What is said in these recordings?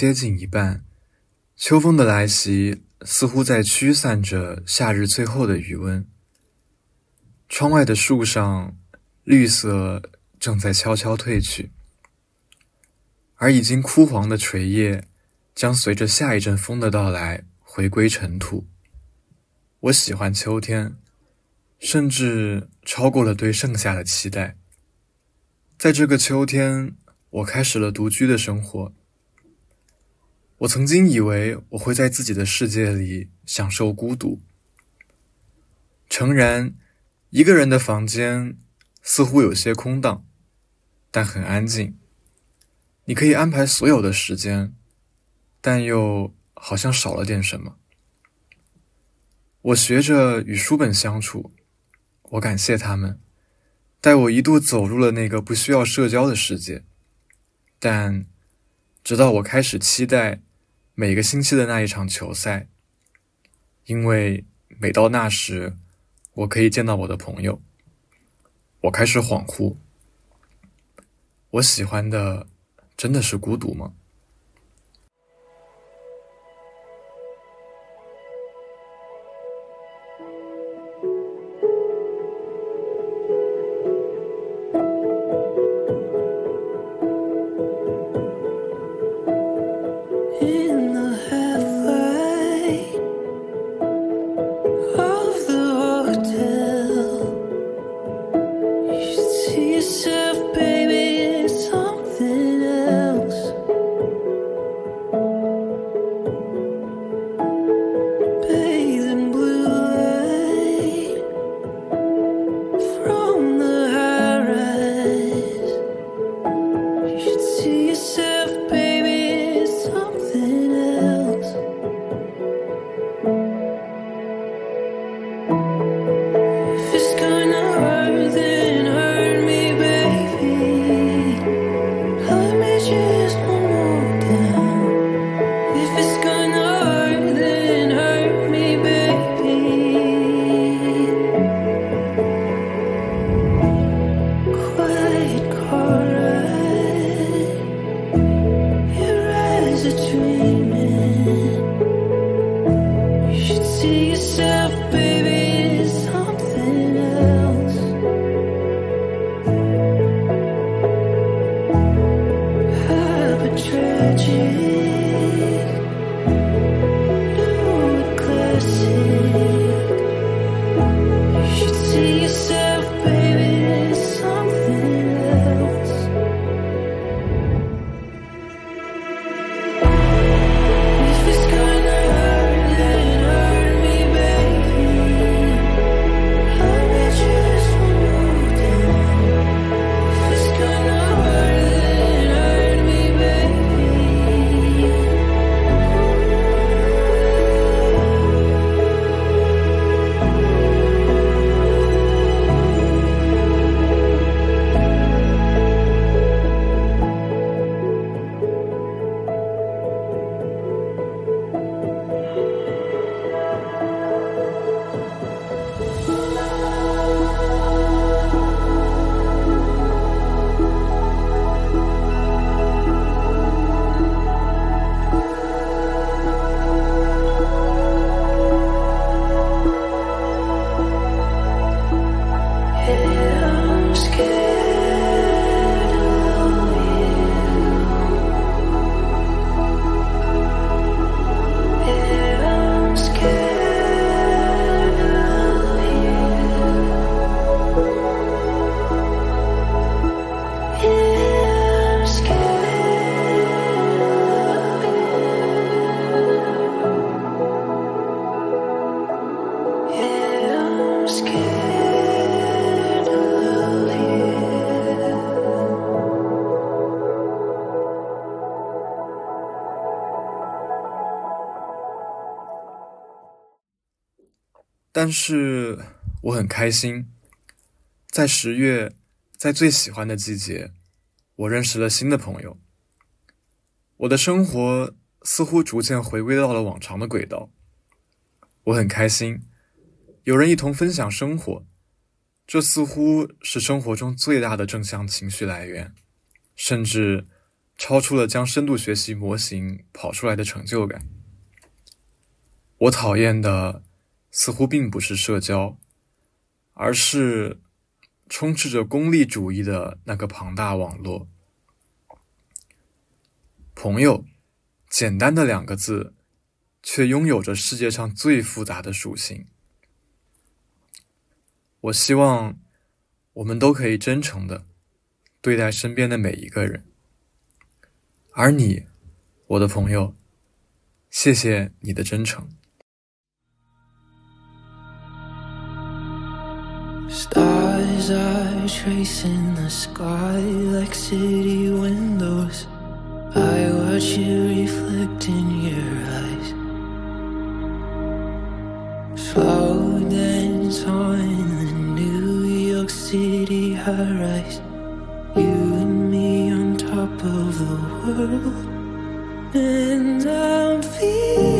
接近一半，秋风的来袭似乎在驱散着夏日最后的余温。窗外的树上，绿色正在悄悄褪去，而已经枯黄的垂叶将随着下一阵风的到来回归尘土。我喜欢秋天，甚至超过了对盛夏的期待。在这个秋天，我开始了独居的生活。我曾经以为我会在自己的世界里享受孤独。诚然，一个人的房间似乎有些空荡，但很安静。你可以安排所有的时间，但又好像少了点什么。我学着与书本相处，我感谢他们，带我一度走入了那个不需要社交的世界。但，直到我开始期待。每个星期的那一场球赛，因为每到那时，我可以见到我的朋友。我开始恍惚，我喜欢的真的是孤独吗？但是我很开心，在十月，在最喜欢的季节，我认识了新的朋友。我的生活似乎逐渐回归到了往常的轨道。我很开心，有人一同分享生活，这似乎是生活中最大的正向情绪来源，甚至超出了将深度学习模型跑出来的成就感。我讨厌的似乎并不是社交，而是充斥着功利主义的那个庞大网络。朋友，简单的两个字，却拥有着世界上最复杂的属性。我希望我们都可以真诚的对待身边的每一个人，而你，我的朋友，谢谢你的真诚。Stars are tracing the sky like city windows. I watch you reflect in your eyes. Slow dance on the New York City high rise. You and me on top of the world. And I'm feeling.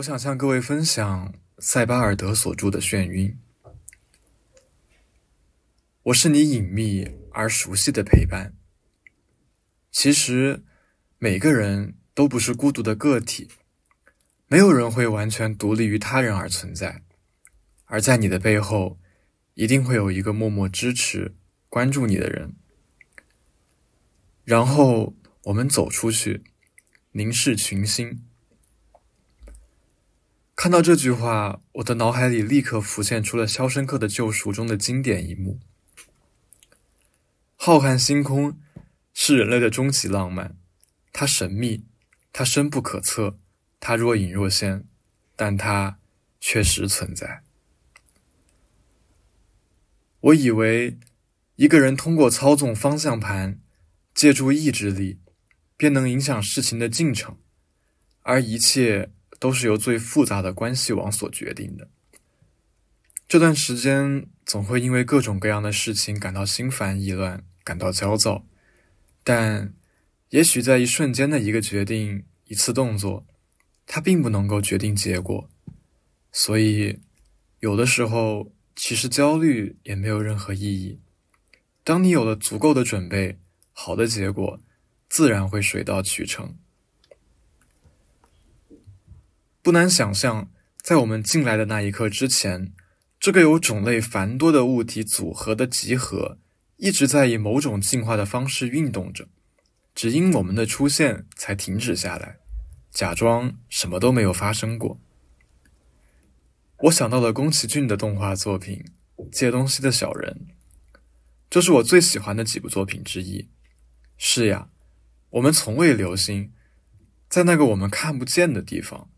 我想向各位分享塞巴尔德所著的《眩晕》。我是你隐秘而熟悉的陪伴。其实，每个人都不是孤独的个体，没有人会完全独立于他人而存在。而在你的背后，一定会有一个默默支持、关注你的人。然后我们走出去，凝视群星。看到这句话，我的脑海里立刻浮现出了《肖申克的救赎》中的经典一幕：浩瀚星空是人类的终极浪漫，它神秘，它深不可测，它若隐若现，但它确实存在。我以为一个人通过操纵方向盘，借助意志力，便能影响事情的进程，而一切。都是由最复杂的关系网所决定的。这段时间总会因为各种各样的事情感到心烦意乱，感到焦躁。但也许在一瞬间的一个决定、一次动作，它并不能够决定结果。所以，有的时候其实焦虑也没有任何意义。当你有了足够的准备，好的结果自然会水到渠成。不难想象，在我们进来的那一刻之前，这个有种类繁多的物体组合的集合，一直在以某种进化的方式运动着，只因我们的出现才停止下来，假装什么都没有发生过。我想到了宫崎骏的动画作品《借东西的小人》，这是我最喜欢的几部作品之一。是呀，我们从未留心，在那个我们看不见的地方。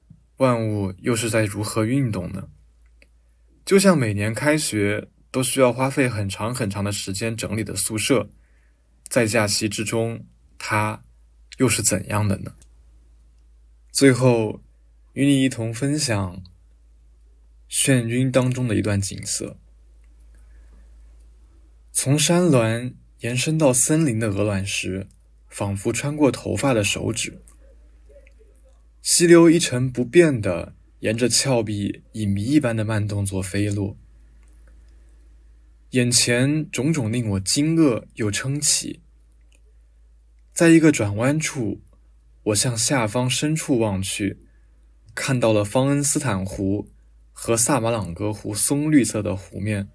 万物又是在如何运动呢？就像每年开学都需要花费很长很长的时间整理的宿舍，在假期之中，它又是怎样的呢？最后，与你一同分享眩晕当中的一段景色：从山峦延伸到森林的鹅卵石，仿佛穿过头发的手指。溪流一成不变的沿着峭壁以谜一般的慢动作飞落，眼前种种令我惊愕又称奇。在一个转弯处，我向下方深处望去，看到了方恩斯坦湖和萨马朗格湖松绿色的湖面。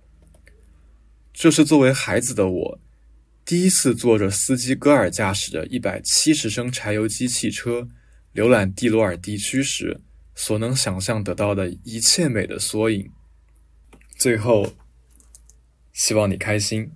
这是作为孩子的我，第一次坐着司机戈尔驾驶的一百七十升柴油机汽车。浏览蒂罗尔地区时所能想象得到的一切美的缩影。最后，希望你开心。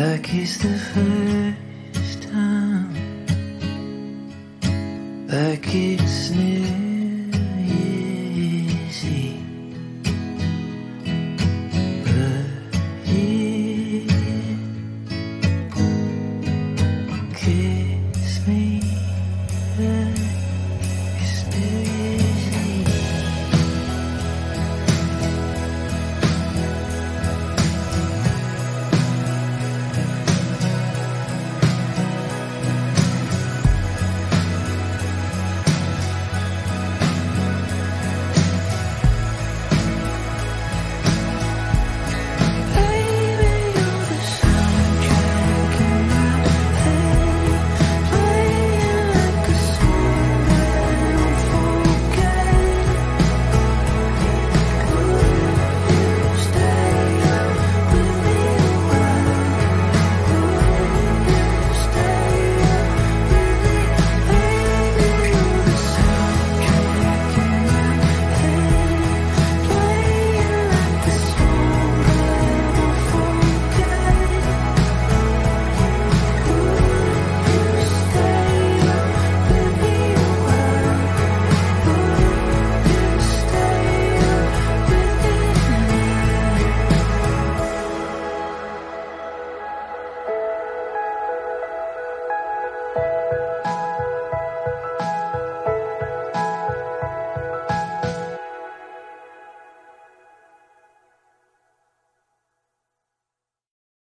Like it's the first time, like it's new.